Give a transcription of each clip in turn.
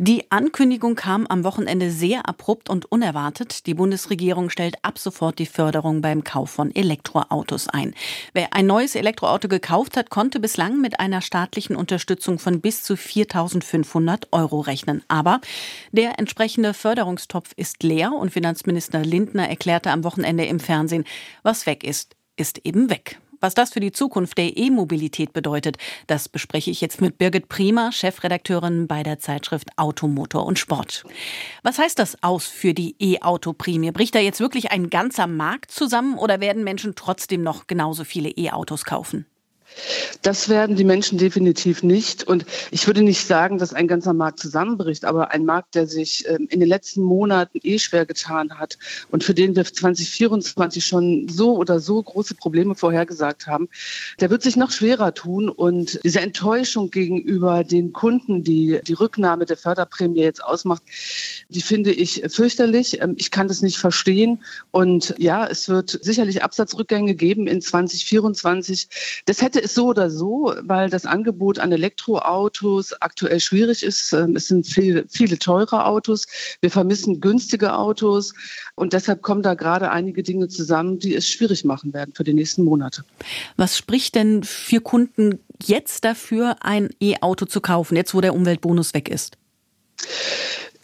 Die Ankündigung kam am Wochenende sehr abrupt und unerwartet. Die Bundesregierung stellt ab sofort die Förderung beim Kauf von Elektroautos ein. Wer ein neues Elektroauto gekauft hat, konnte bislang mit einer staatlichen Unterstützung von bis zu 4.500 Euro rechnen. Aber der entsprechende Förderungstopf ist leer und Finanzminister Lindner erklärte am Wochenende im Fernsehen, was weg ist, ist eben weg. Was das für die Zukunft der E-Mobilität bedeutet, das bespreche ich jetzt mit Birgit Prima, Chefredakteurin bei der Zeitschrift Automotor und Sport. Was heißt das aus für die E-Auto-Prämie? Bricht da jetzt wirklich ein ganzer Markt zusammen oder werden Menschen trotzdem noch genauso viele E-Autos kaufen? Das werden die Menschen definitiv nicht. Und ich würde nicht sagen, dass ein ganzer Markt zusammenbricht, aber ein Markt, der sich ähm, in den letzten Monaten eh schwer getan hat und für den wir 2024 schon so oder so große Probleme vorhergesagt haben, der wird sich noch schwerer tun. Und diese Enttäuschung gegenüber den Kunden, die die Rücknahme der Förderprämie jetzt ausmacht, die finde ich fürchterlich. Ähm, ich kann das nicht verstehen. Und ja, es wird sicherlich Absatzrückgänge geben in 2024. Das hätte es so oder so, weil das Angebot an Elektroautos aktuell schwierig ist. Ähm, es sind viele, viele teure Autos. Wir vermissen günstige Autos. Und deshalb kommen da gerade einige Dinge zusammen, die es schwierig machen werden für die nächsten Monate. Was spricht denn für Kunden jetzt dafür, ein E-Auto zu kaufen, jetzt wo der Umweltbonus weg ist?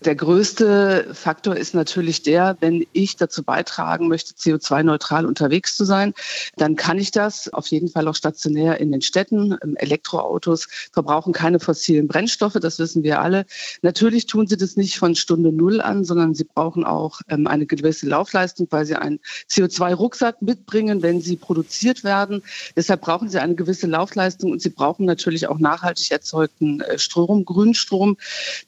Der größte Faktor ist natürlich der, wenn ich dazu beitragen möchte, CO2-neutral unterwegs zu sein, dann kann ich das auf jeden Fall auch stationär in den Städten. Ähm, Elektroautos verbrauchen keine fossilen Brennstoffe, das wissen wir alle. Natürlich tun sie das nicht von Stunde Null an, sondern sie brauchen auch ähm, eine gewisse Laufleistung, weil sie einen CO2-Rucksack mitbringen, wenn sie produziert werden. Deshalb brauchen sie eine gewisse Laufleistung und sie brauchen natürlich auch nachhaltig erzeugten äh, Strom, Grünstrom.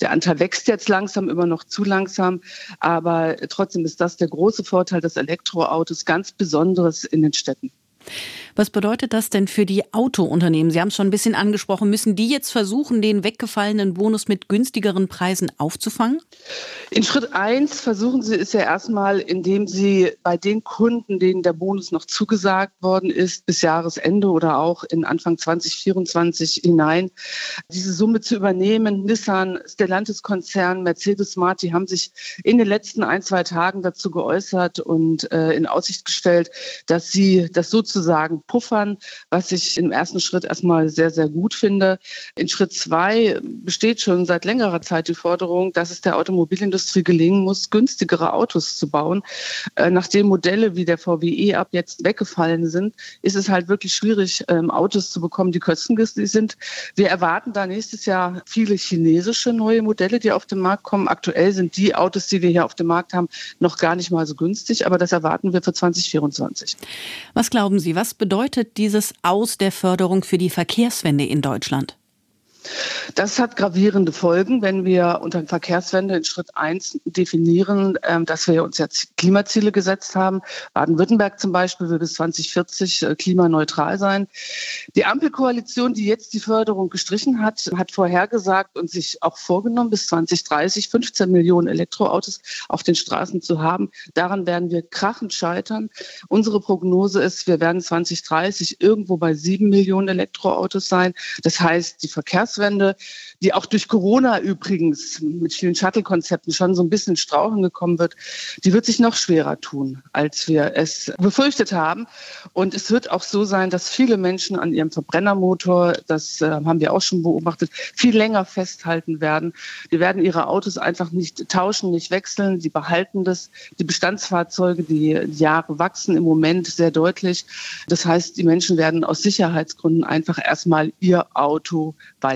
Der Anteil wächst jetzt langsam langsam, immer noch zu langsam. Aber trotzdem ist das der große Vorteil des Elektroautos, ganz Besonderes in den Städten. Was bedeutet das denn für die Autounternehmen? Sie haben es schon ein bisschen angesprochen. Müssen die jetzt versuchen, den weggefallenen Bonus mit günstigeren Preisen aufzufangen? In Schritt eins versuchen sie es ja erstmal, indem sie bei den Kunden, denen der Bonus noch zugesagt worden ist, bis Jahresende oder auch in Anfang 2024 hinein, diese Summe zu übernehmen. Nissan, Stellantis-Konzern, Mercedes-Smart, die haben sich in den letzten ein, zwei Tagen dazu geäußert und äh, in Aussicht gestellt, dass sie das sozusagen puffern, was ich im ersten Schritt erstmal sehr, sehr gut finde. In Schritt zwei besteht schon seit längerer Zeit die Forderung, dass es der Automobilindustrie gelingen muss, günstigere Autos zu bauen. Äh, nachdem Modelle wie der VWE ab jetzt weggefallen sind, ist es halt wirklich schwierig, ähm, Autos zu bekommen, die kostengünstig sind. Wir erwarten da nächstes Jahr viele chinesische neue Modelle, die auf den Markt kommen. Aktuell sind die Autos, die wir hier auf dem Markt haben, noch gar nicht mal so günstig, aber das erwarten wir für 2024. Was glauben Sie, was bedeutet bedeutet dieses Aus der Förderung für die Verkehrswende in Deutschland? Das hat gravierende Folgen, wenn wir unter Verkehrswende in Schritt eins definieren, ähm, dass wir uns jetzt Klimaziele gesetzt haben. Baden-Württemberg zum Beispiel will bis 2040 äh, klimaneutral sein. Die Ampelkoalition, die jetzt die Förderung gestrichen hat, hat vorhergesagt und sich auch vorgenommen, bis 2030 15 Millionen Elektroautos auf den Straßen zu haben. Daran werden wir krachend scheitern. Unsere Prognose ist, wir werden 2030 irgendwo bei sieben Millionen Elektroautos sein. Das heißt, die Verkehrs Verkehrswende, die auch durch Corona übrigens mit vielen Shuttle-Konzepten schon so ein bisschen strauchen gekommen wird, die wird sich noch schwerer tun, als wir es befürchtet haben. Und es wird auch so sein, dass viele Menschen an ihrem Verbrennermotor, das äh, haben wir auch schon beobachtet, viel länger festhalten werden. Die werden ihre Autos einfach nicht tauschen, nicht wechseln. Sie behalten das. Die Bestandsfahrzeuge, die Jahre wachsen im Moment sehr deutlich. Das heißt, die Menschen werden aus Sicherheitsgründen einfach erstmal ihr Auto weiter